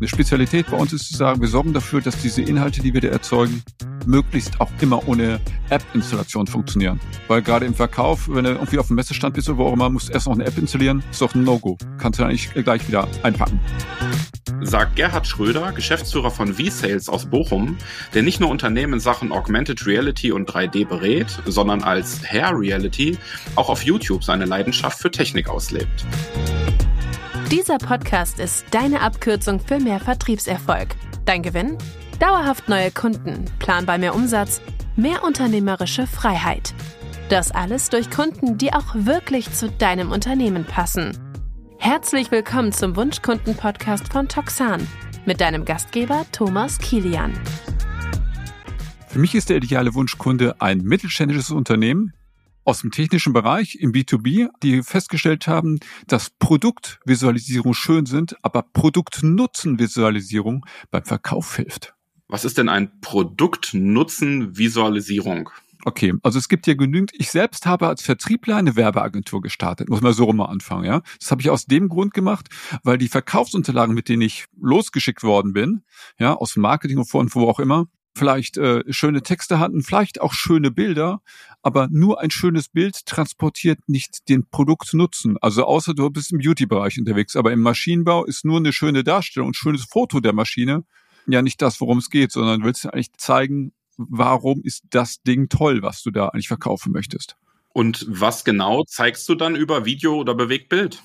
Eine Spezialität bei uns ist zu sagen, wir sorgen dafür, dass diese Inhalte, die wir da erzeugen, möglichst auch immer ohne App-Installation funktionieren. Weil gerade im Verkauf, wenn du irgendwie auf dem Messestand bist oder wo auch immer, musst du erst noch eine App installieren, ist doch ein No-Go. Kannst du eigentlich gleich wieder einpacken. Sagt Gerhard Schröder, Geschäftsführer von V-Sales aus Bochum, der nicht nur Unternehmen in Sachen Augmented Reality und 3D berät, sondern als Hair Reality auch auf YouTube seine Leidenschaft für Technik auslebt. Dieser Podcast ist deine Abkürzung für mehr Vertriebserfolg. Dein Gewinn? Dauerhaft neue Kunden, planbar mehr Umsatz, mehr unternehmerische Freiheit. Das alles durch Kunden, die auch wirklich zu deinem Unternehmen passen. Herzlich willkommen zum Wunschkunden-Podcast von Toxan mit deinem Gastgeber Thomas Kilian. Für mich ist der ideale Wunschkunde ein mittelständisches Unternehmen aus dem technischen Bereich im B2B, die festgestellt haben, dass Produktvisualisierung schön sind, aber Produktnutzenvisualisierung beim Verkauf hilft. Was ist denn ein Produktnutzenvisualisierung? Okay, also es gibt ja genügend. Ich selbst habe als Vertriebler eine Werbeagentur gestartet. Muss man so rum mal anfangen, ja. Das habe ich aus dem Grund gemacht, weil die Verkaufsunterlagen, mit denen ich losgeschickt worden bin, ja, aus Marketing und von wo auch immer, vielleicht äh, schöne Texte hatten, vielleicht auch schöne Bilder, aber nur ein schönes Bild transportiert nicht den Produktnutzen. Also außer du bist im Beauty-Bereich unterwegs, aber im Maschinenbau ist nur eine schöne Darstellung, ein schönes Foto der Maschine ja nicht das, worum es geht, sondern willst du eigentlich zeigen, warum ist das Ding toll, was du da eigentlich verkaufen möchtest. Und was genau zeigst du dann über Video oder Bewegtbild?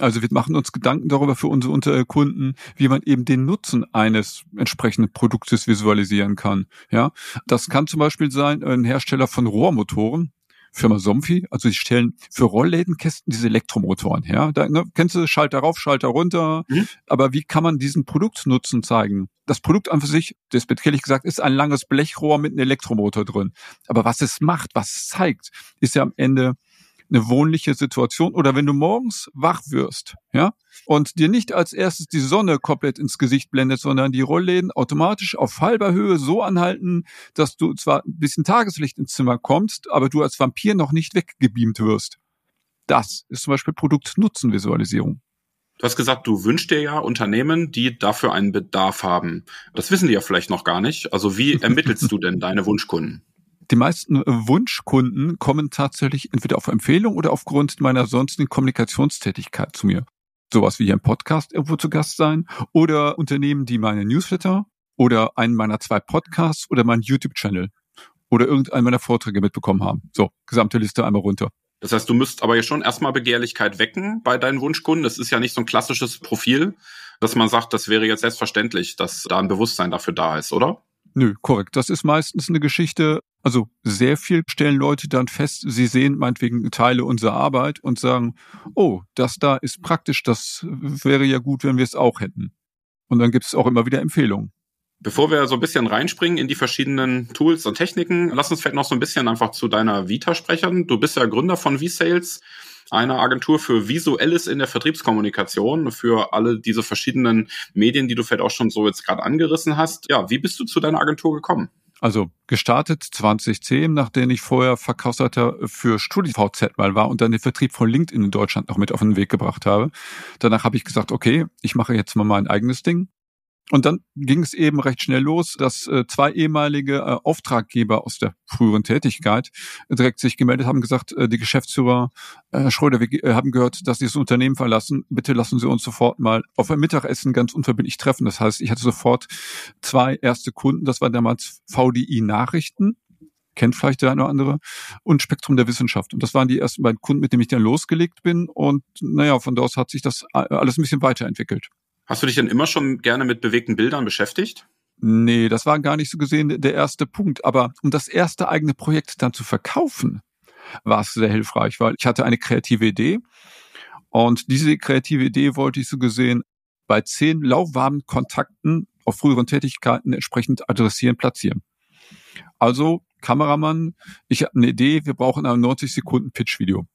Also wir machen uns Gedanken darüber für unsere Kunden, wie man eben den Nutzen eines entsprechenden Produktes visualisieren kann. Ja, das kann zum Beispiel sein ein Hersteller von Rohrmotoren, Firma Somfy, also sie stellen für Rolllädenkästen diese Elektromotoren her. Da, ne, kennst du Schalter rauf, Schalter runter. Mhm. Aber wie kann man diesen Produktnutzen zeigen? Das Produkt an für sich, das wird ehrlich gesagt, ist ein langes Blechrohr mit einem Elektromotor drin. Aber was es macht, was es zeigt, ist ja am Ende eine wohnliche Situation oder wenn du morgens wach wirst, ja, und dir nicht als erstes die Sonne komplett ins Gesicht blendet, sondern die Rollläden automatisch auf halber Höhe so anhalten, dass du zwar ein bisschen Tageslicht ins Zimmer kommst, aber du als Vampir noch nicht weggebeamt wirst. Das ist zum Beispiel Produkt-Nutzen-Visualisierung. Du hast gesagt, du wünschst dir ja Unternehmen, die dafür einen Bedarf haben. Das wissen die ja vielleicht noch gar nicht. Also wie ermittelst du denn deine Wunschkunden? Die meisten Wunschkunden kommen tatsächlich entweder auf Empfehlung oder aufgrund meiner sonstigen Kommunikationstätigkeit zu mir. Sowas wie hier im Podcast irgendwo zu Gast sein oder Unternehmen, die meine Newsletter oder einen meiner zwei Podcasts oder meinen YouTube-Channel oder irgendeinen meiner Vorträge mitbekommen haben. So, gesamte Liste einmal runter. Das heißt, du müsst aber ja schon erstmal Begehrlichkeit wecken bei deinen Wunschkunden. Das ist ja nicht so ein klassisches Profil, dass man sagt, das wäre jetzt selbstverständlich, dass da ein Bewusstsein dafür da ist, oder? Nö, korrekt. Das ist meistens eine Geschichte, also sehr viel stellen Leute dann fest, sie sehen meinetwegen Teile unserer Arbeit und sagen, oh, das da ist praktisch, das wäre ja gut, wenn wir es auch hätten. Und dann gibt es auch immer wieder Empfehlungen. Bevor wir so ein bisschen reinspringen in die verschiedenen Tools und Techniken, lass uns vielleicht noch so ein bisschen einfach zu deiner Vita sprechen. Du bist ja Gründer von V-Sales einer Agentur für Visuelles in der Vertriebskommunikation, für alle diese verschiedenen Medien, die du vielleicht auch schon so jetzt gerade angerissen hast. Ja, wie bist du zu deiner Agentur gekommen? Also gestartet 2010, nachdem ich vorher Verkaufsleiter für StudiVZ mal war und dann den Vertrieb von LinkedIn in Deutschland noch mit auf den Weg gebracht habe. Danach habe ich gesagt, okay, ich mache jetzt mal mein eigenes Ding. Und dann ging es eben recht schnell los, dass äh, zwei ehemalige äh, Auftraggeber aus der früheren Tätigkeit direkt sich gemeldet haben, gesagt, äh, die Geschäftsführer äh, Herr Schröder, wir äh, haben gehört, dass Sie das Unternehmen verlassen. Bitte lassen Sie uns sofort mal auf ein Mittagessen ganz unverbindlich treffen. Das heißt, ich hatte sofort zwei erste Kunden. Das war damals VDI Nachrichten kennt vielleicht der eine oder andere, und Spektrum der Wissenschaft. Und das waren die ersten beiden Kunden, mit denen ich dann losgelegt bin. Und naja, von da aus hat sich das äh, alles ein bisschen weiterentwickelt. Hast du dich denn immer schon gerne mit bewegten Bildern beschäftigt? Nee, das war gar nicht so gesehen der erste Punkt. Aber um das erste eigene Projekt dann zu verkaufen, war es sehr hilfreich, weil ich hatte eine kreative Idee und diese kreative Idee wollte ich so gesehen bei zehn lauwarmen Kontakten auf früheren Tätigkeiten entsprechend adressieren, platzieren. Also Kameramann, ich habe eine Idee, wir brauchen ein 90 Sekunden Pitch-Video.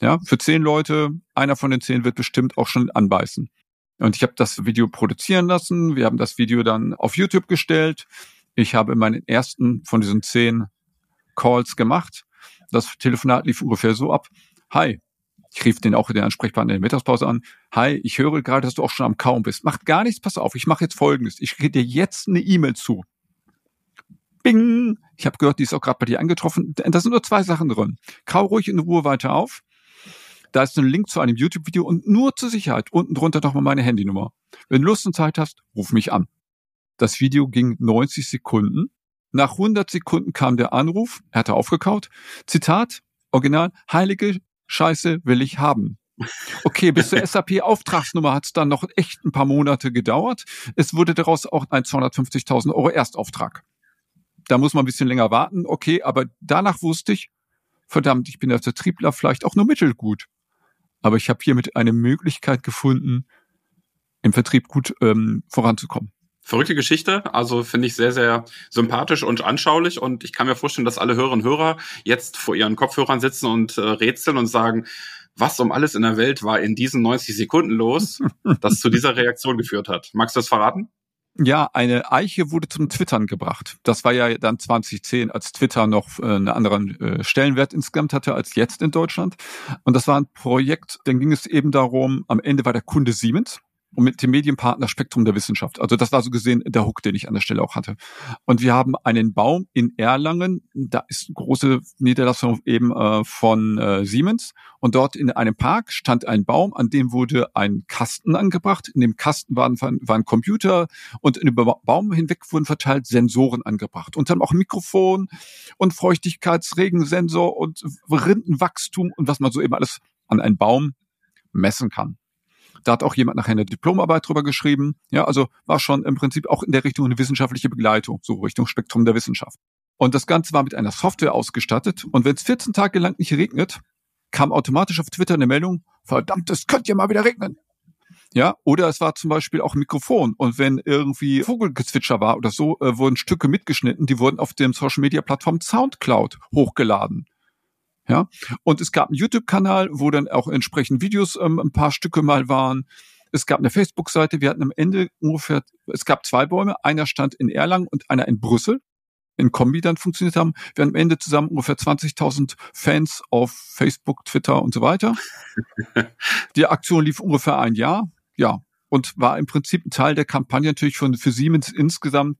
Ja, für zehn Leute, einer von den zehn wird bestimmt auch schon anbeißen. Und ich habe das Video produzieren lassen. Wir haben das Video dann auf YouTube gestellt. Ich habe meinen ersten von diesen zehn Calls gemacht. Das Telefonat lief ungefähr so ab. Hi, Ich rief den auch der Ansprechpartner in der Mittagspause an. Hi, ich höre gerade, dass du auch schon am Kaum bist. Macht gar nichts, pass auf, ich mache jetzt Folgendes. Ich schicke dir jetzt eine E-Mail zu. Bing! Ich habe gehört, die ist auch gerade bei dir angetroffen. Da sind nur zwei Sachen drin. Kau ruhig in Ruhe weiter auf. Da ist ein Link zu einem YouTube-Video und nur zur Sicherheit unten drunter nochmal meine Handynummer. Wenn du Lust und Zeit hast, ruf mich an. Das Video ging 90 Sekunden. Nach 100 Sekunden kam der Anruf, er hatte aufgekaut. Zitat, Original, heilige Scheiße will ich haben. Okay, bis zur SAP-Auftragsnummer hat es dann noch echt ein paar Monate gedauert. Es wurde daraus auch ein 250.000 Euro Erstauftrag. Da muss man ein bisschen länger warten, okay, aber danach wusste ich, verdammt, ich bin als Vertriebler vielleicht auch nur mittelgut. Aber ich habe hiermit eine Möglichkeit gefunden, im Vertrieb gut ähm, voranzukommen. Verrückte Geschichte, also finde ich sehr, sehr sympathisch und anschaulich und ich kann mir vorstellen, dass alle Hörerinnen und Hörer jetzt vor ihren Kopfhörern sitzen und äh, rätseln und sagen, was um alles in der Welt war in diesen 90 Sekunden los, das zu dieser Reaktion geführt hat. Magst du das verraten? Ja, eine Eiche wurde zum Twittern gebracht. Das war ja dann 2010, als Twitter noch äh, einen anderen äh, Stellenwert insgesamt hatte als jetzt in Deutschland. Und das war ein Projekt, dann ging es eben darum, am Ende war der Kunde Siemens und mit dem Medienpartner Spektrum der Wissenschaft. Also das war so gesehen der Hook, den ich an der Stelle auch hatte. Und wir haben einen Baum in Erlangen, da ist eine große Niederlassung eben äh, von äh, Siemens und dort in einem Park stand ein Baum, an dem wurde ein Kasten angebracht. In dem Kasten waren, waren Computer und dem Baum hinweg wurden verteilt Sensoren angebracht. Und dann auch Mikrofon und Feuchtigkeitsregensensor und Rindenwachstum und was man so eben alles an einen Baum messen kann. Da hat auch jemand nachher eine Diplomarbeit drüber geschrieben. Ja, also war schon im Prinzip auch in der Richtung eine wissenschaftliche Begleitung, so Richtung Spektrum der Wissenschaft. Und das Ganze war mit einer Software ausgestattet. Und wenn es 14 Tage lang nicht regnet, kam automatisch auf Twitter eine Meldung, verdammt, es könnte ja mal wieder regnen. Ja, oder es war zum Beispiel auch ein Mikrofon. Und wenn irgendwie Vogelgezwitscher war oder so, äh, wurden Stücke mitgeschnitten, die wurden auf dem Social Media Plattform Soundcloud hochgeladen. Ja, und es gab einen YouTube-Kanal, wo dann auch entsprechend Videos ähm, ein paar Stücke mal waren. Es gab eine Facebook-Seite. Wir hatten am Ende ungefähr, es gab zwei Bäume. Einer stand in Erlangen und einer in Brüssel. In Kombi dann funktioniert haben. Wir hatten am Ende zusammen ungefähr 20.000 Fans auf Facebook, Twitter und so weiter. Die Aktion lief ungefähr ein Jahr. Ja, und war im Prinzip ein Teil der Kampagne natürlich von, für Siemens insgesamt,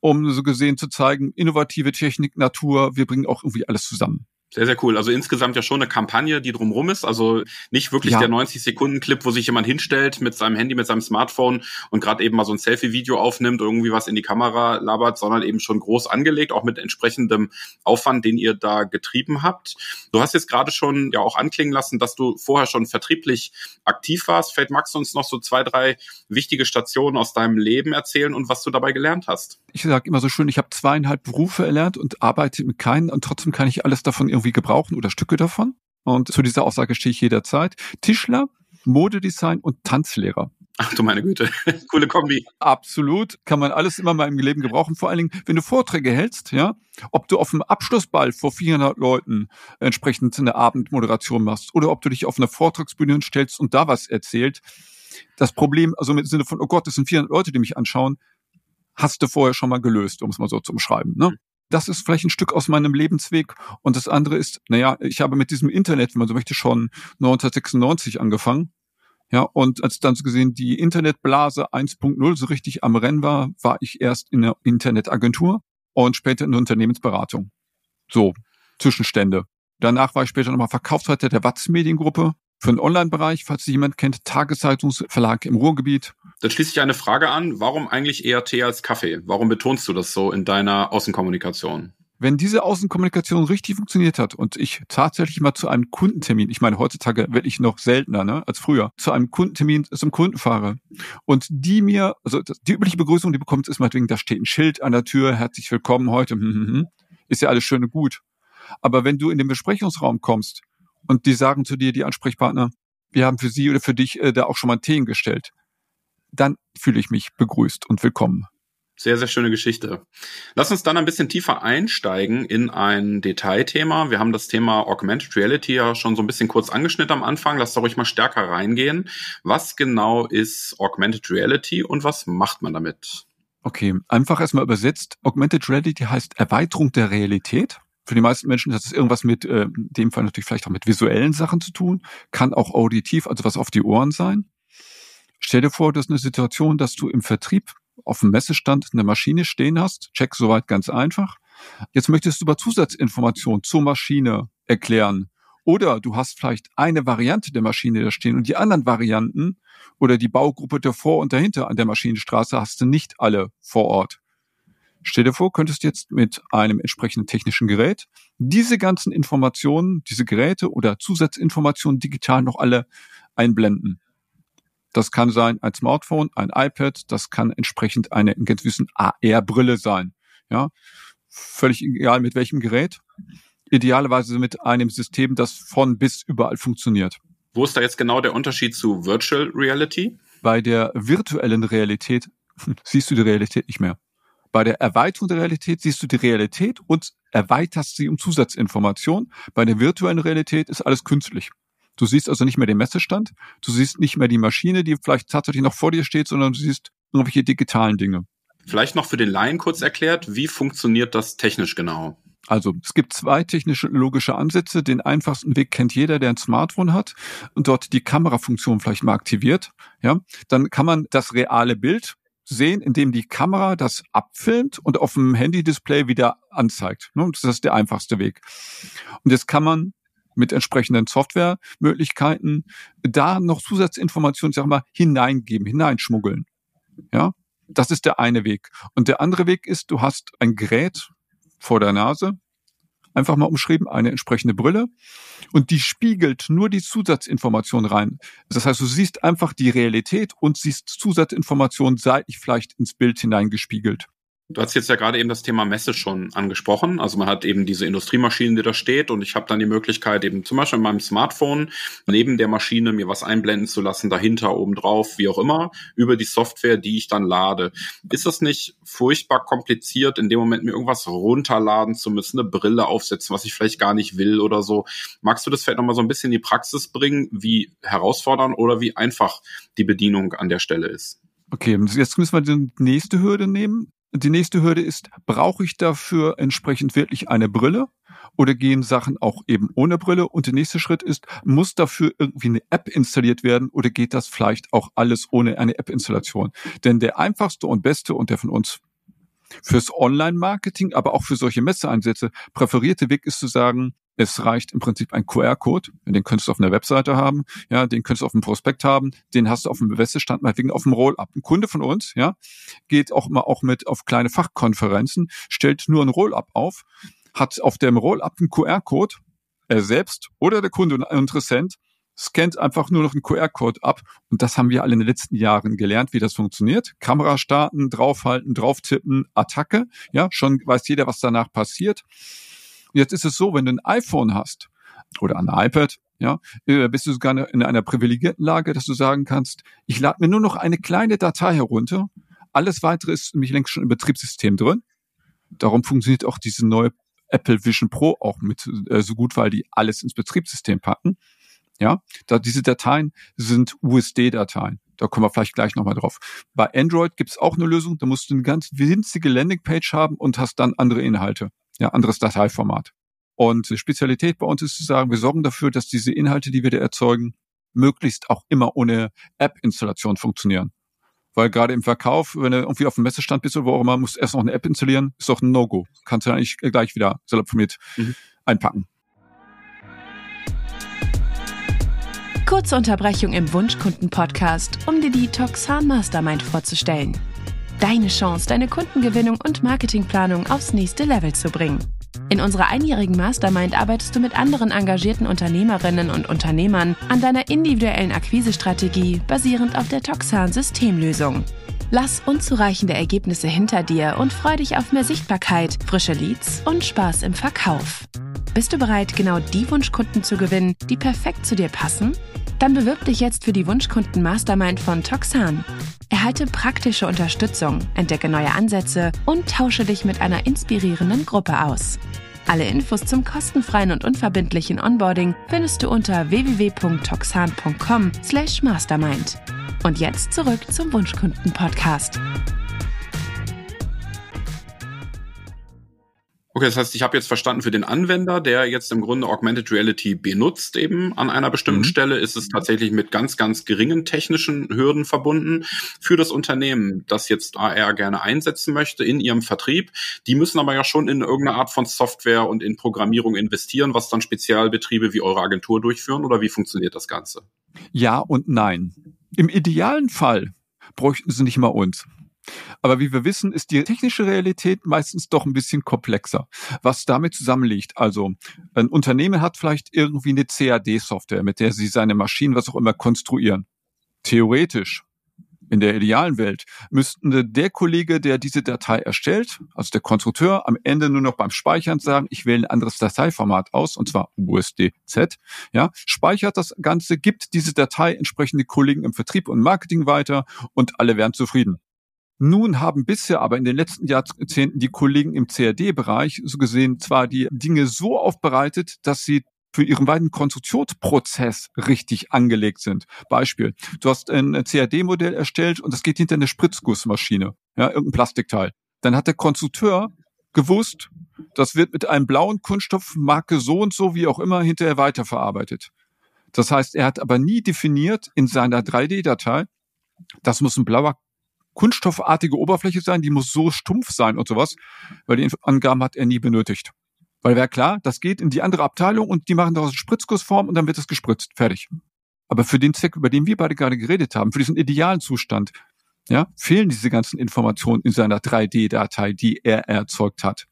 um so gesehen zu zeigen, innovative Technik, Natur, wir bringen auch irgendwie alles zusammen. Sehr, sehr cool. Also insgesamt ja schon eine Kampagne, die drumrum ist. Also nicht wirklich ja. der 90-Sekunden-Clip, wo sich jemand hinstellt mit seinem Handy, mit seinem Smartphone und gerade eben mal so ein Selfie-Video aufnimmt, irgendwie was in die Kamera labert, sondern eben schon groß angelegt, auch mit entsprechendem Aufwand, den ihr da getrieben habt. Du hast jetzt gerade schon ja auch anklingen lassen, dass du vorher schon vertrieblich aktiv warst. Vielleicht magst du uns noch so zwei, drei wichtige Stationen aus deinem Leben erzählen und was du dabei gelernt hast. Ich sage immer so schön, ich habe zweieinhalb Berufe erlernt und arbeite mit keinen und trotzdem kann ich alles davon irgendwie gebrauchen oder Stücke davon. Und zu dieser Aussage stehe ich jederzeit. Tischler, Modedesign und Tanzlehrer. Ach du meine Güte, coole Kombi. Absolut, kann man alles immer mal im Leben gebrauchen. Vor allen Dingen, wenn du Vorträge hältst, ja, ob du auf einem Abschlussball vor 400 Leuten entsprechend eine Abendmoderation machst oder ob du dich auf einer Vortragsbühne stellst und da was erzählt. Das Problem, also im Sinne von, oh Gott, das sind 400 Leute, die mich anschauen, hast du vorher schon mal gelöst, um es mal so zu umschreiben. Ne? Das ist vielleicht ein Stück aus meinem Lebensweg. Und das andere ist, naja, ich habe mit diesem Internet, wenn man so möchte, schon 1996 angefangen. Ja, und als dann so gesehen die Internetblase 1.0 so richtig am Rennen war, war ich erst in der Internetagentur und später in der Unternehmensberatung. So, Zwischenstände. Danach war ich später nochmal Verkaufsleiter der Watz Mediengruppe für den Online-Bereich, falls Sie jemand kennt, Tageszeitungsverlag im Ruhrgebiet. Dann schließe ich eine Frage an. Warum eigentlich eher Tee als Kaffee? Warum betonst du das so in deiner Außenkommunikation? Wenn diese Außenkommunikation richtig funktioniert hat und ich tatsächlich mal zu einem Kundentermin, ich meine heutzutage wirklich noch seltener ne, als früher, zu einem Kundentermin zum Kunden fahre und die mir, also die übliche Begrüßung, die bekommt, ist meinetwegen, da steht ein Schild an der Tür, herzlich willkommen heute, hm, hm, hm, ist ja alles schön und gut. Aber wenn du in den Besprechungsraum kommst und die sagen zu dir, die Ansprechpartner, wir haben für Sie oder für dich äh, da auch schon mal Themen gestellt, dann fühle ich mich begrüßt und willkommen. Sehr, sehr schöne Geschichte. Lass uns dann ein bisschen tiefer einsteigen in ein Detailthema. Wir haben das Thema Augmented Reality ja schon so ein bisschen kurz angeschnitten am Anfang. Lass da ruhig mal stärker reingehen. Was genau ist Augmented Reality und was macht man damit? Okay, einfach erstmal übersetzt. Augmented Reality heißt Erweiterung der Realität. Für die meisten Menschen hat es irgendwas mit, äh, in dem Fall natürlich vielleicht auch mit visuellen Sachen zu tun, kann auch auditiv, also was auf die Ohren sein. Stell dir vor, das ist eine Situation, dass du im Vertrieb auf dem Messestand eine Maschine stehen hast. Check soweit ganz einfach. Jetzt möchtest du über Zusatzinformationen zur Maschine erklären. Oder du hast vielleicht eine Variante der Maschine da stehen und die anderen Varianten oder die Baugruppe davor und dahinter an der Maschinenstraße hast du nicht alle vor Ort. Stell dir vor, könntest jetzt mit einem entsprechenden technischen Gerät diese ganzen Informationen, diese Geräte oder Zusatzinformationen digital noch alle einblenden. Das kann sein ein Smartphone, ein iPad, das kann entsprechend eine in gewissen AR-Brille sein. Ja, völlig egal mit welchem Gerät. Idealerweise mit einem System, das von bis überall funktioniert. Wo ist da jetzt genau der Unterschied zu Virtual Reality? Bei der virtuellen Realität siehst du die Realität nicht mehr. Bei der Erweiterung der Realität siehst du die Realität und erweiterst sie um Zusatzinformationen. Bei der virtuellen Realität ist alles künstlich. Du siehst also nicht mehr den Messestand, du siehst nicht mehr die Maschine, die vielleicht tatsächlich noch vor dir steht, sondern du siehst irgendwelche digitalen Dinge. Vielleicht noch für den Laien kurz erklärt, wie funktioniert das technisch genau? Also es gibt zwei technische logische Ansätze. Den einfachsten Weg kennt jeder, der ein Smartphone hat und dort die Kamerafunktion vielleicht mal aktiviert. Ja, dann kann man das reale Bild sehen, indem die Kamera das abfilmt und auf dem Handy-Display wieder anzeigt. Ne, das ist der einfachste Weg. Und jetzt kann man mit entsprechenden Softwaremöglichkeiten da noch Zusatzinformationen, sag mal, hineingeben, hineinschmuggeln. Ja, das ist der eine Weg. Und der andere Weg ist, du hast ein Gerät vor der Nase, einfach mal umschrieben, eine entsprechende Brille und die spiegelt nur die Zusatzinformation rein. Das heißt, du siehst einfach die Realität und siehst Zusatzinformationen seitlich vielleicht ins Bild hineingespiegelt. Du hast jetzt ja gerade eben das Thema Messe schon angesprochen. Also man hat eben diese Industriemaschine, die da steht und ich habe dann die Möglichkeit eben zum Beispiel in meinem Smartphone neben der Maschine mir was einblenden zu lassen, dahinter, oben drauf, wie auch immer, über die Software, die ich dann lade. Ist das nicht furchtbar kompliziert, in dem Moment mir irgendwas runterladen zu müssen, eine Brille aufsetzen, was ich vielleicht gar nicht will oder so? Magst du das vielleicht nochmal so ein bisschen in die Praxis bringen, wie herausfordernd oder wie einfach die Bedienung an der Stelle ist? Okay, jetzt müssen wir die nächste Hürde nehmen. Die nächste Hürde ist, brauche ich dafür entsprechend wirklich eine Brille oder gehen Sachen auch eben ohne Brille? Und der nächste Schritt ist, muss dafür irgendwie eine App installiert werden oder geht das vielleicht auch alles ohne eine App-Installation? Denn der einfachste und beste und der von uns fürs Online-Marketing, aber auch für solche Messeeinsätze präferierte Weg ist zu sagen, es reicht im Prinzip ein QR-Code, den könntest du auf einer Webseite haben, ja, den könntest du auf dem Prospekt haben, den hast du auf dem Messestand meinetwegen auf dem Roll-Up. Ein Kunde von uns, ja, geht auch mal auch mit auf kleine Fachkonferenzen, stellt nur ein Roll-Up auf, hat auf dem Roll-Up einen QR-Code, er selbst oder der Kunde und ein Interessent scannt einfach nur noch einen QR-Code ab. Und das haben wir alle in den letzten Jahren gelernt, wie das funktioniert. Kamera starten, draufhalten, drauftippen, Attacke. Ja, schon weiß jeder, was danach passiert. Jetzt ist es so, wenn du ein iPhone hast oder ein iPad, ja, äh, bist du sogar in einer privilegierten Lage, dass du sagen kannst, ich lade mir nur noch eine kleine Datei herunter. Alles weitere ist nämlich längst schon im Betriebssystem drin. Darum funktioniert auch diese neue Apple Vision Pro auch mit äh, so gut, weil die alles ins Betriebssystem packen. Ja, da diese Dateien sind USD-Dateien. Da kommen wir vielleicht gleich nochmal drauf. Bei Android gibt es auch eine Lösung, da musst du eine ganz winzige Landingpage haben und hast dann andere Inhalte ja, anderes Dateiformat. Und die Spezialität bei uns ist zu sagen, wir sorgen dafür, dass diese Inhalte, die wir da erzeugen, möglichst auch immer ohne App-Installation funktionieren. Weil gerade im Verkauf, wenn du irgendwie auf dem Messestand bist oder wo auch immer, musst du erst noch eine App installieren, ist doch ein No-Go. Kannst du eigentlich gleich wieder salopformiert mhm. einpacken. Kurze Unterbrechung im Wunschkunden-Podcast, um dir die Toxan Mastermind vorzustellen. Deine Chance, deine Kundengewinnung und Marketingplanung aufs nächste Level zu bringen. In unserer einjährigen Mastermind arbeitest du mit anderen engagierten Unternehmerinnen und Unternehmern an deiner individuellen Akquisestrategie basierend auf der Toxan Systemlösung. Lass unzureichende Ergebnisse hinter dir und freu dich auf mehr Sichtbarkeit, frische Leads und Spaß im Verkauf. Bist du bereit, genau die Wunschkunden zu gewinnen, die perfekt zu dir passen? Dann bewirb dich jetzt für die Wunschkunden Mastermind von Toxan. Erhalte praktische Unterstützung, entdecke neue Ansätze und tausche dich mit einer inspirierenden Gruppe aus. Alle Infos zum kostenfreien und unverbindlichen Onboarding findest du unter www.toxan.com/mastermind. Und jetzt zurück zum Wunschkunden Podcast. Okay, das heißt, ich habe jetzt verstanden, für den Anwender, der jetzt im Grunde Augmented Reality benutzt, eben an einer bestimmten mhm. Stelle, ist es tatsächlich mit ganz, ganz geringen technischen Hürden verbunden. Für das Unternehmen, das jetzt AR gerne einsetzen möchte in ihrem Vertrieb, die müssen aber ja schon in irgendeine Art von Software und in Programmierung investieren, was dann Spezialbetriebe wie eure Agentur durchführen oder wie funktioniert das Ganze? Ja und nein. Im idealen Fall bräuchten sie nicht mal uns. Aber wie wir wissen, ist die technische Realität meistens doch ein bisschen komplexer, was damit zusammenliegt. Also ein Unternehmen hat vielleicht irgendwie eine CAD-Software, mit der sie seine Maschinen, was auch immer, konstruieren. Theoretisch in der idealen Welt müsste der Kollege, der diese Datei erstellt, also der Konstrukteur, am Ende nur noch beim Speichern sagen, ich wähle ein anderes Dateiformat aus, und zwar USDZ, ja, speichert das Ganze, gibt diese Datei entsprechende Kollegen im Vertrieb und Marketing weiter und alle wären zufrieden. Nun haben bisher aber in den letzten Jahrzehnten die Kollegen im CAD-Bereich so gesehen zwar die Dinge so aufbereitet, dass sie für ihren weiteren Konstruktionsprozess richtig angelegt sind. Beispiel, du hast ein CAD-Modell erstellt und das geht hinter eine Spritzgussmaschine, ja, irgendein Plastikteil. Dann hat der Konstrukteur gewusst, das wird mit einem blauen Kunststoff Marke so und so, wie auch immer, hinterher weiterverarbeitet. Das heißt, er hat aber nie definiert in seiner 3D-Datei, das muss ein blauer kunststoffartige Oberfläche sein, die muss so stumpf sein und sowas, weil die Angaben hat er nie benötigt. Weil wäre klar, das geht in die andere Abteilung und die machen daraus Spritzgussform und dann wird es gespritzt. Fertig. Aber für den Zweck, über den wir beide gerade geredet haben, für diesen idealen Zustand, ja, fehlen diese ganzen Informationen in seiner 3D-Datei, die er erzeugt hat.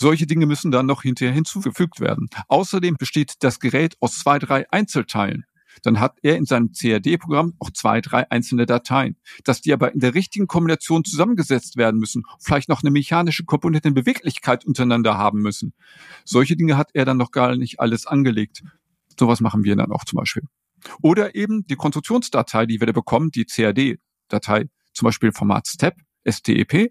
Solche Dinge müssen dann noch hinterher hinzugefügt werden. Außerdem besteht das Gerät aus zwei, drei Einzelteilen dann hat er in seinem CAD-Programm auch zwei, drei einzelne Dateien. Dass die aber in der richtigen Kombination zusammengesetzt werden müssen, vielleicht noch eine mechanische Komponente in Beweglichkeit untereinander haben müssen. Solche Dinge hat er dann noch gar nicht alles angelegt. Sowas machen wir dann auch zum Beispiel. Oder eben die Konstruktionsdatei, die wir da bekommen, die CAD-Datei, zum Beispiel Format STEP, STEP,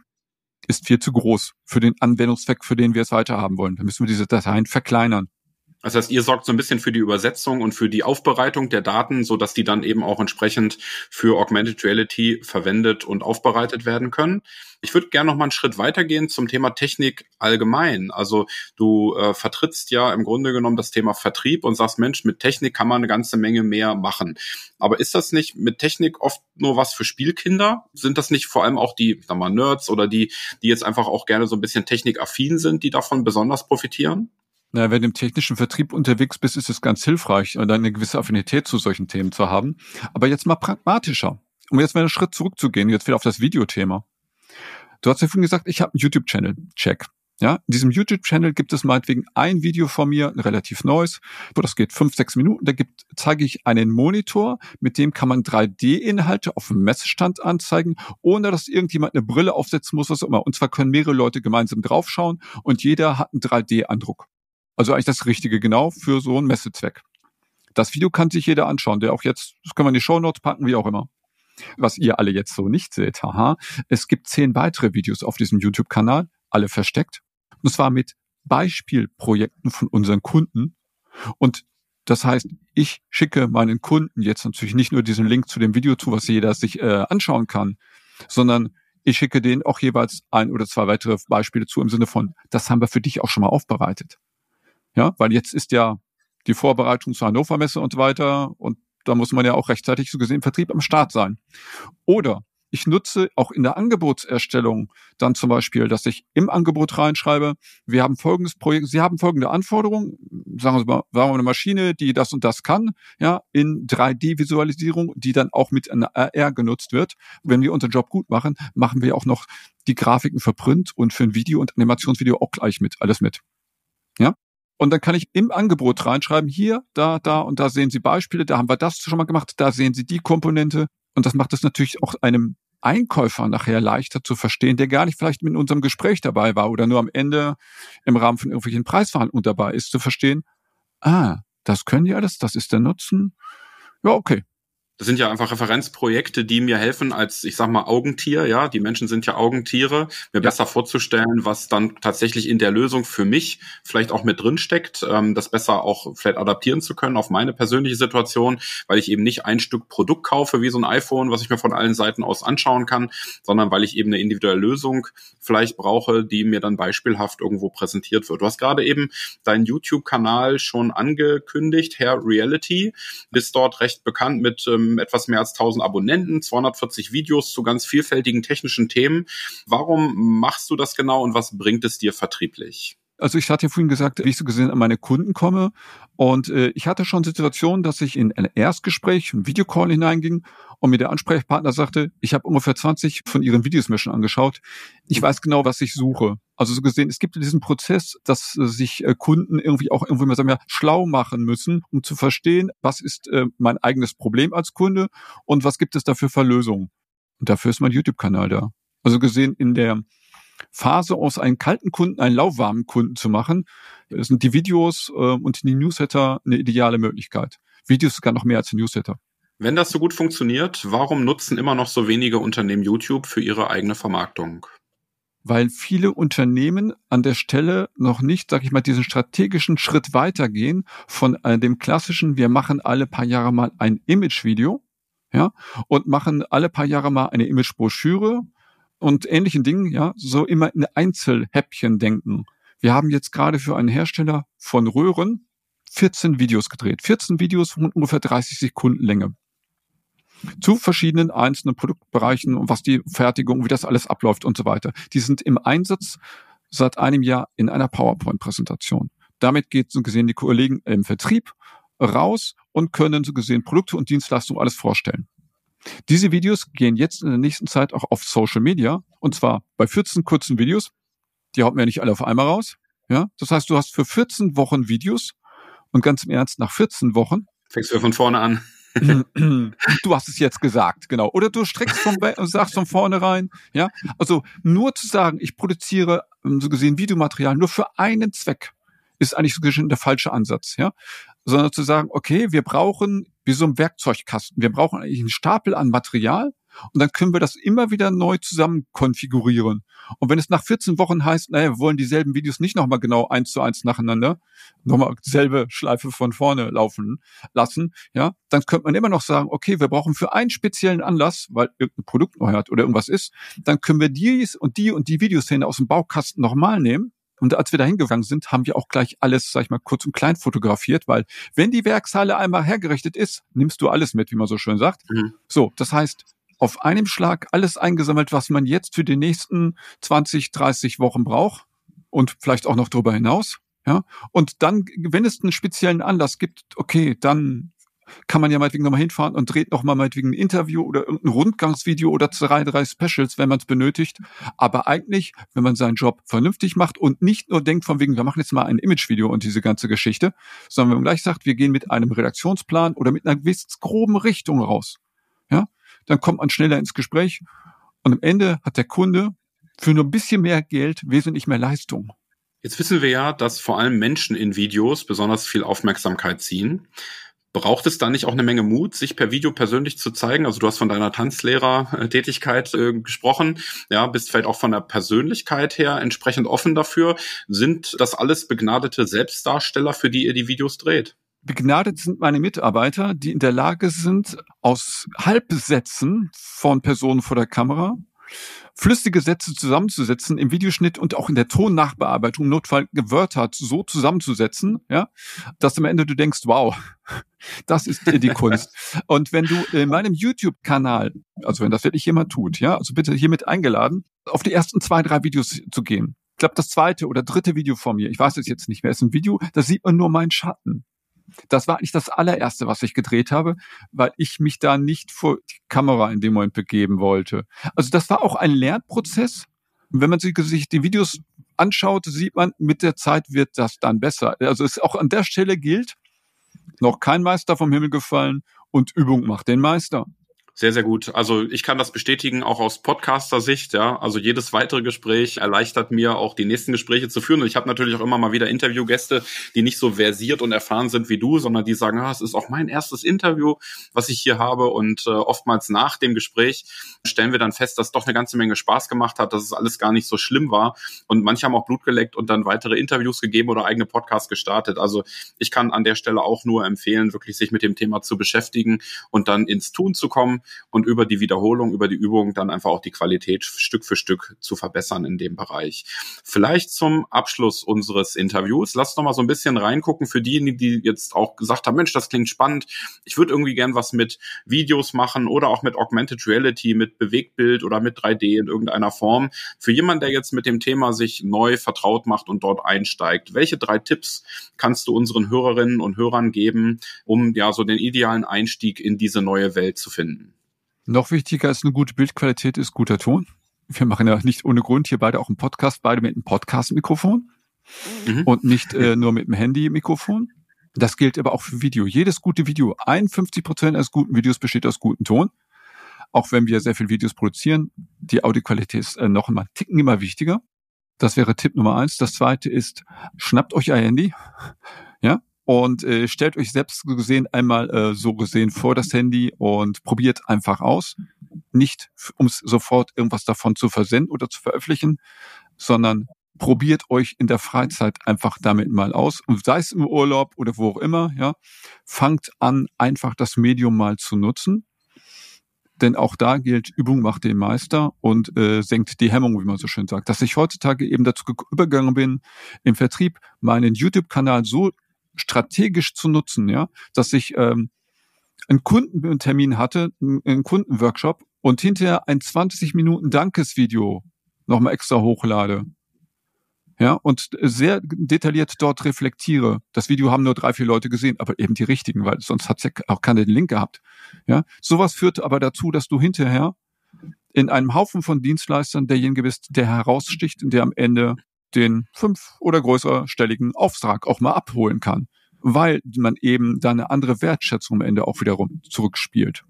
ist viel zu groß für den Anwendungszweck, für den wir es weiter haben wollen. Da müssen wir diese Dateien verkleinern. Das heißt, ihr sorgt so ein bisschen für die Übersetzung und für die Aufbereitung der Daten, so dass die dann eben auch entsprechend für Augmented Reality verwendet und aufbereitet werden können. Ich würde gerne noch mal einen Schritt weitergehen zum Thema Technik allgemein. Also du äh, vertrittst ja im Grunde genommen das Thema Vertrieb und sagst, Mensch, mit Technik kann man eine ganze Menge mehr machen. Aber ist das nicht mit Technik oft nur was für Spielkinder? Sind das nicht vor allem auch die, sag mal, Nerds oder die, die jetzt einfach auch gerne so ein bisschen technikaffin sind, die davon besonders profitieren? Na, wenn du im technischen Vertrieb unterwegs bist, ist es ganz hilfreich, äh, eine gewisse Affinität zu solchen Themen zu haben. Aber jetzt mal pragmatischer. Um jetzt mal einen Schritt zurückzugehen, jetzt wieder auf das Videothema. Du hast ja vorhin gesagt, ich habe einen YouTube-Channel. Check. Ja, in diesem YouTube-Channel gibt es meinetwegen ein Video von mir, ein relativ neues, das geht fünf, sechs Minuten. Da gibt, zeige ich einen Monitor, mit dem kann man 3D-Inhalte auf dem Messestand anzeigen, ohne dass irgendjemand eine Brille aufsetzen muss, was auch immer. Und zwar können mehrere Leute gemeinsam draufschauen und jeder hat einen 3D-Andruck. Also eigentlich das Richtige genau für so einen Messezweck. Das Video kann sich jeder anschauen, der auch jetzt, das können wir in die Show Notes packen, wie auch immer. Was ihr alle jetzt so nicht seht, haha. Es gibt zehn weitere Videos auf diesem YouTube-Kanal, alle versteckt. Und zwar mit Beispielprojekten von unseren Kunden. Und das heißt, ich schicke meinen Kunden jetzt natürlich nicht nur diesen Link zu dem Video zu, was jeder sich äh, anschauen kann, sondern ich schicke denen auch jeweils ein oder zwei weitere Beispiele zu im Sinne von, das haben wir für dich auch schon mal aufbereitet. Ja, weil jetzt ist ja die Vorbereitung zur Hannover Messe und so weiter und da muss man ja auch rechtzeitig so gesehen Vertrieb am Start sein. Oder ich nutze auch in der Angebotserstellung dann zum Beispiel, dass ich im Angebot reinschreibe, wir haben folgendes Projekt, Sie haben folgende Anforderungen, sagen wir mal, sagen wir eine Maschine, die das und das kann, ja, in 3D-Visualisierung, die dann auch mit einer AR genutzt wird. Wenn wir unseren Job gut machen, machen wir auch noch die Grafiken für Print und für ein Video und Animationsvideo auch gleich mit, alles mit. Ja, und dann kann ich im Angebot reinschreiben, hier, da, da und da sehen Sie Beispiele, da haben wir das schon mal gemacht, da sehen Sie die Komponente. Und das macht es natürlich auch einem Einkäufer nachher leichter zu verstehen, der gar nicht vielleicht mit unserem Gespräch dabei war oder nur am Ende im Rahmen von irgendwelchen Preisverhandlungen dabei ist, zu verstehen, ah, das können die alles, das ist der Nutzen. Ja, okay. Das sind ja einfach Referenzprojekte, die mir helfen als, ich sag mal, Augentier, ja. Die Menschen sind ja Augentiere, mir ja. besser vorzustellen, was dann tatsächlich in der Lösung für mich vielleicht auch mit drin steckt, ähm, das besser auch vielleicht adaptieren zu können auf meine persönliche Situation, weil ich eben nicht ein Stück Produkt kaufe wie so ein iPhone, was ich mir von allen Seiten aus anschauen kann, sondern weil ich eben eine individuelle Lösung vielleicht brauche, die mir dann beispielhaft irgendwo präsentiert wird. Du hast gerade eben deinen YouTube-Kanal schon angekündigt, Herr Reality, bist dort recht bekannt mit ähm, etwas mehr als 1000 Abonnenten, 240 Videos zu ganz vielfältigen technischen Themen. Warum machst du das genau und was bringt es dir vertrieblich? Also ich hatte ja vorhin gesagt, wie ich so gesehen an meine Kunden komme. Und äh, ich hatte schon Situationen, dass ich in ein Erstgespräch, ein Videocall hineinging und mir der Ansprechpartner sagte, ich habe ungefähr 20 von Ihren Videos mir schon angeschaut. Ich weiß genau, was ich suche. Also so gesehen, es gibt diesen Prozess, dass äh, sich äh, Kunden irgendwie auch irgendwie mal sagen wir, schlau machen müssen, um zu verstehen, was ist äh, mein eigenes Problem als Kunde und was gibt es dafür für Lösungen. Und dafür ist mein YouTube-Kanal da. Also gesehen in der Phase aus einem kalten Kunden einen lauwarmen Kunden zu machen, sind die Videos äh, und die Newsletter eine ideale Möglichkeit. Videos sogar noch mehr als Newsletter. Wenn das so gut funktioniert, warum nutzen immer noch so wenige Unternehmen YouTube für ihre eigene Vermarktung? Weil viele Unternehmen an der Stelle noch nicht, sag ich mal, diesen strategischen Schritt weitergehen von äh, dem klassischen, wir machen alle paar Jahre mal ein Imagevideo, ja, und machen alle paar Jahre mal eine Imagebroschüre und ähnlichen Dingen, ja, so immer in Einzelhäppchen denken. Wir haben jetzt gerade für einen Hersteller von Röhren 14 Videos gedreht. 14 Videos von ungefähr 30 Sekunden Länge. Zu verschiedenen einzelnen Produktbereichen und was die Fertigung, wie das alles abläuft und so weiter. Die sind im Einsatz seit einem Jahr in einer PowerPoint-Präsentation. Damit geht so gesehen die Kollegen im Vertrieb raus und können so gesehen Produkte und Dienstleistungen alles vorstellen. Diese Videos gehen jetzt in der nächsten Zeit auch auf Social Media und zwar bei 14 kurzen Videos. Die hauen wir nicht alle auf einmal raus. Ja, das heißt, du hast für 14 Wochen Videos und ganz im Ernst, nach 14 Wochen. Fängst du von vorne an. du hast es jetzt gesagt, genau. Oder du streckst von, sagst von vornherein, ja. Also nur zu sagen, ich produziere ähm, so gesehen Videomaterial nur für einen Zweck, ist eigentlich so gesehen der falsche Ansatz, ja sondern zu sagen, okay, wir brauchen wie so ein Werkzeugkasten, wir brauchen eigentlich einen Stapel an Material und dann können wir das immer wieder neu zusammen konfigurieren. Und wenn es nach 14 Wochen heißt, naja, wir wollen dieselben Videos nicht nochmal genau eins zu eins nacheinander, nochmal dieselbe Schleife von vorne laufen lassen, ja, dann könnte man immer noch sagen, okay, wir brauchen für einen speziellen Anlass, weil irgendein Produkt neu hat oder irgendwas ist, dann können wir dies und die und die Videoszene aus dem Baukasten nochmal nehmen und als wir da hingegangen sind, haben wir auch gleich alles, sag ich mal, kurz und klein fotografiert, weil wenn die Werkshalle einmal hergerichtet ist, nimmst du alles mit, wie man so schön sagt. Mhm. So, das heißt, auf einem Schlag alles eingesammelt, was man jetzt für die nächsten 20, 30 Wochen braucht und vielleicht auch noch darüber hinaus. Ja, und dann, wenn es einen speziellen Anlass gibt, okay, dann kann man ja meinetwegen nochmal hinfahren und dreht nochmal meinetwegen ein Interview oder irgendein Rundgangsvideo oder zwei, drei Specials, wenn man es benötigt. Aber eigentlich, wenn man seinen Job vernünftig macht und nicht nur denkt von wegen, wir machen jetzt mal ein Imagevideo und diese ganze Geschichte, sondern wenn man gleich sagt, wir gehen mit einem Redaktionsplan oder mit einer gewissen groben Richtung raus, ja, dann kommt man schneller ins Gespräch und am Ende hat der Kunde für nur ein bisschen mehr Geld wesentlich mehr Leistung. Jetzt wissen wir ja, dass vor allem Menschen in Videos besonders viel Aufmerksamkeit ziehen. Braucht es da nicht auch eine Menge Mut, sich per Video persönlich zu zeigen? Also du hast von deiner Tanzlehrertätigkeit äh, gesprochen, ja, bist vielleicht auch von der Persönlichkeit her entsprechend offen dafür. Sind das alles begnadete Selbstdarsteller, für die ihr die Videos dreht? Begnadet sind meine Mitarbeiter, die in der Lage sind, aus Halbsätzen von Personen vor der Kamera flüssige Sätze zusammenzusetzen im Videoschnitt und auch in der Tonnachbearbeitung Notfall Wörter so zusammenzusetzen, ja, dass am Ende du denkst, wow, das ist die Kunst. Und wenn du in meinem YouTube-Kanal, also wenn das wirklich jemand tut, ja, also bitte hiermit eingeladen, auf die ersten zwei, drei Videos zu gehen. Ich glaube, das zweite oder dritte Video von mir, ich weiß es jetzt nicht mehr, ist ein Video, da sieht man nur meinen Schatten. Das war eigentlich das allererste, was ich gedreht habe, weil ich mich da nicht vor die Kamera in dem Moment begeben wollte. Also das war auch ein Lernprozess. wenn man sich die Videos anschaut, sieht man, mit der Zeit wird das dann besser. Also es auch an der Stelle gilt, noch kein Meister vom Himmel gefallen und Übung macht den Meister. Sehr, sehr gut. Also ich kann das bestätigen, auch aus Podcaster-Sicht. Ja, also jedes weitere Gespräch erleichtert mir auch die nächsten Gespräche zu führen. Und ich habe natürlich auch immer mal wieder Interviewgäste, die nicht so versiert und erfahren sind wie du, sondern die sagen, ah, es ist auch mein erstes Interview, was ich hier habe. Und äh, oftmals nach dem Gespräch stellen wir dann fest, dass doch eine ganze Menge Spaß gemacht hat, dass es alles gar nicht so schlimm war. Und manche haben auch Blut geleckt und dann weitere Interviews gegeben oder eigene Podcasts gestartet. Also ich kann an der Stelle auch nur empfehlen, wirklich sich mit dem Thema zu beschäftigen und dann ins Tun zu kommen und über die Wiederholung, über die Übung dann einfach auch die Qualität Stück für Stück zu verbessern in dem Bereich. Vielleicht zum Abschluss unseres Interviews. Lass noch mal so ein bisschen reingucken für diejenigen, die jetzt auch gesagt haben, Mensch, das klingt spannend. Ich würde irgendwie gern was mit Videos machen oder auch mit Augmented Reality, mit Bewegtbild oder mit 3D in irgendeiner Form. Für jemanden, der jetzt mit dem Thema sich neu vertraut macht und dort einsteigt, welche drei Tipps kannst du unseren Hörerinnen und Hörern geben, um ja so den idealen Einstieg in diese neue Welt zu finden? Noch wichtiger als eine gute Bildqualität ist guter Ton. Wir machen ja nicht ohne Grund hier beide auch einen Podcast, beide mit einem Podcast-Mikrofon mhm. und nicht äh, nur mit einem Handy-Mikrofon. Das gilt aber auch für Video. Jedes gute Video, 51 Prozent eines guten Videos besteht aus gutem Ton. Auch wenn wir sehr viel Videos produzieren, die Audioqualität ist äh, noch immer ticken immer wichtiger. Das wäre Tipp Nummer eins. Das zweite ist, schnappt euch ein Handy. Und äh, stellt euch selbst gesehen einmal äh, so gesehen vor das Handy und probiert einfach aus. Nicht, um sofort irgendwas davon zu versenden oder zu veröffentlichen, sondern probiert euch in der Freizeit einfach damit mal aus. Und sei es im Urlaub oder wo auch immer, ja, fangt an, einfach das Medium mal zu nutzen. Denn auch da gilt, Übung macht den Meister und äh, senkt die Hemmung, wie man so schön sagt. Dass ich heutzutage eben dazu übergegangen bin, im Vertrieb meinen YouTube-Kanal so strategisch zu nutzen, ja, dass ich ähm, einen Kundentermin hatte, einen Kundenworkshop und hinterher ein 20 Minuten Dankesvideo nochmal extra hochlade. Ja, und sehr detailliert dort reflektiere. Das Video haben nur drei, vier Leute gesehen, aber eben die richtigen, weil sonst hat's ja auch keinen Link gehabt. Ja, sowas führt aber dazu, dass du hinterher in einem Haufen von Dienstleistern derjenige bist, der heraussticht und der am Ende den fünf- oder größerstelligen Auftrag auch mal abholen kann, weil man eben da eine andere Wertschätzung am Ende auch wiederum zurückspielt.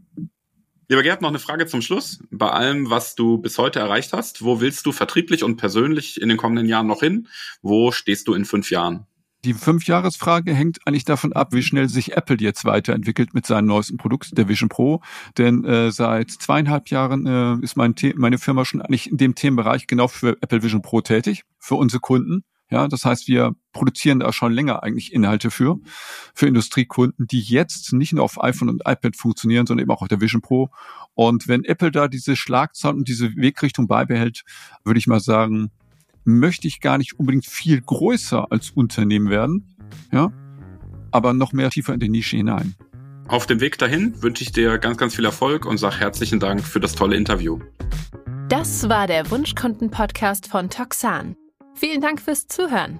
Lieber Gerd, noch eine Frage zum Schluss. Bei allem, was du bis heute erreicht hast, wo willst du vertrieblich und persönlich in den kommenden Jahren noch hin? Wo stehst du in fünf Jahren? Die Fünfjahresfrage hängt eigentlich davon ab, wie schnell sich Apple jetzt weiterentwickelt mit seinem neuesten Produkt, der Vision Pro. Denn äh, seit zweieinhalb Jahren äh, ist mein meine Firma schon eigentlich in dem Themenbereich genau für Apple Vision Pro tätig, für unsere Kunden. Ja, das heißt, wir produzieren da schon länger eigentlich Inhalte für, für Industriekunden, die jetzt nicht nur auf iPhone und iPad funktionieren, sondern eben auch auf der Vision Pro. Und wenn Apple da diese Schlagzeilen und diese Wegrichtung beibehält, würde ich mal sagen, möchte ich gar nicht unbedingt viel größer als Unternehmen werden, ja, aber noch mehr tiefer in die Nische hinein. Auf dem Weg dahin wünsche ich dir ganz, ganz viel Erfolg und sage herzlichen Dank für das tolle Interview. Das war der Wunschkunden-Podcast von Toxan. Vielen Dank fürs Zuhören.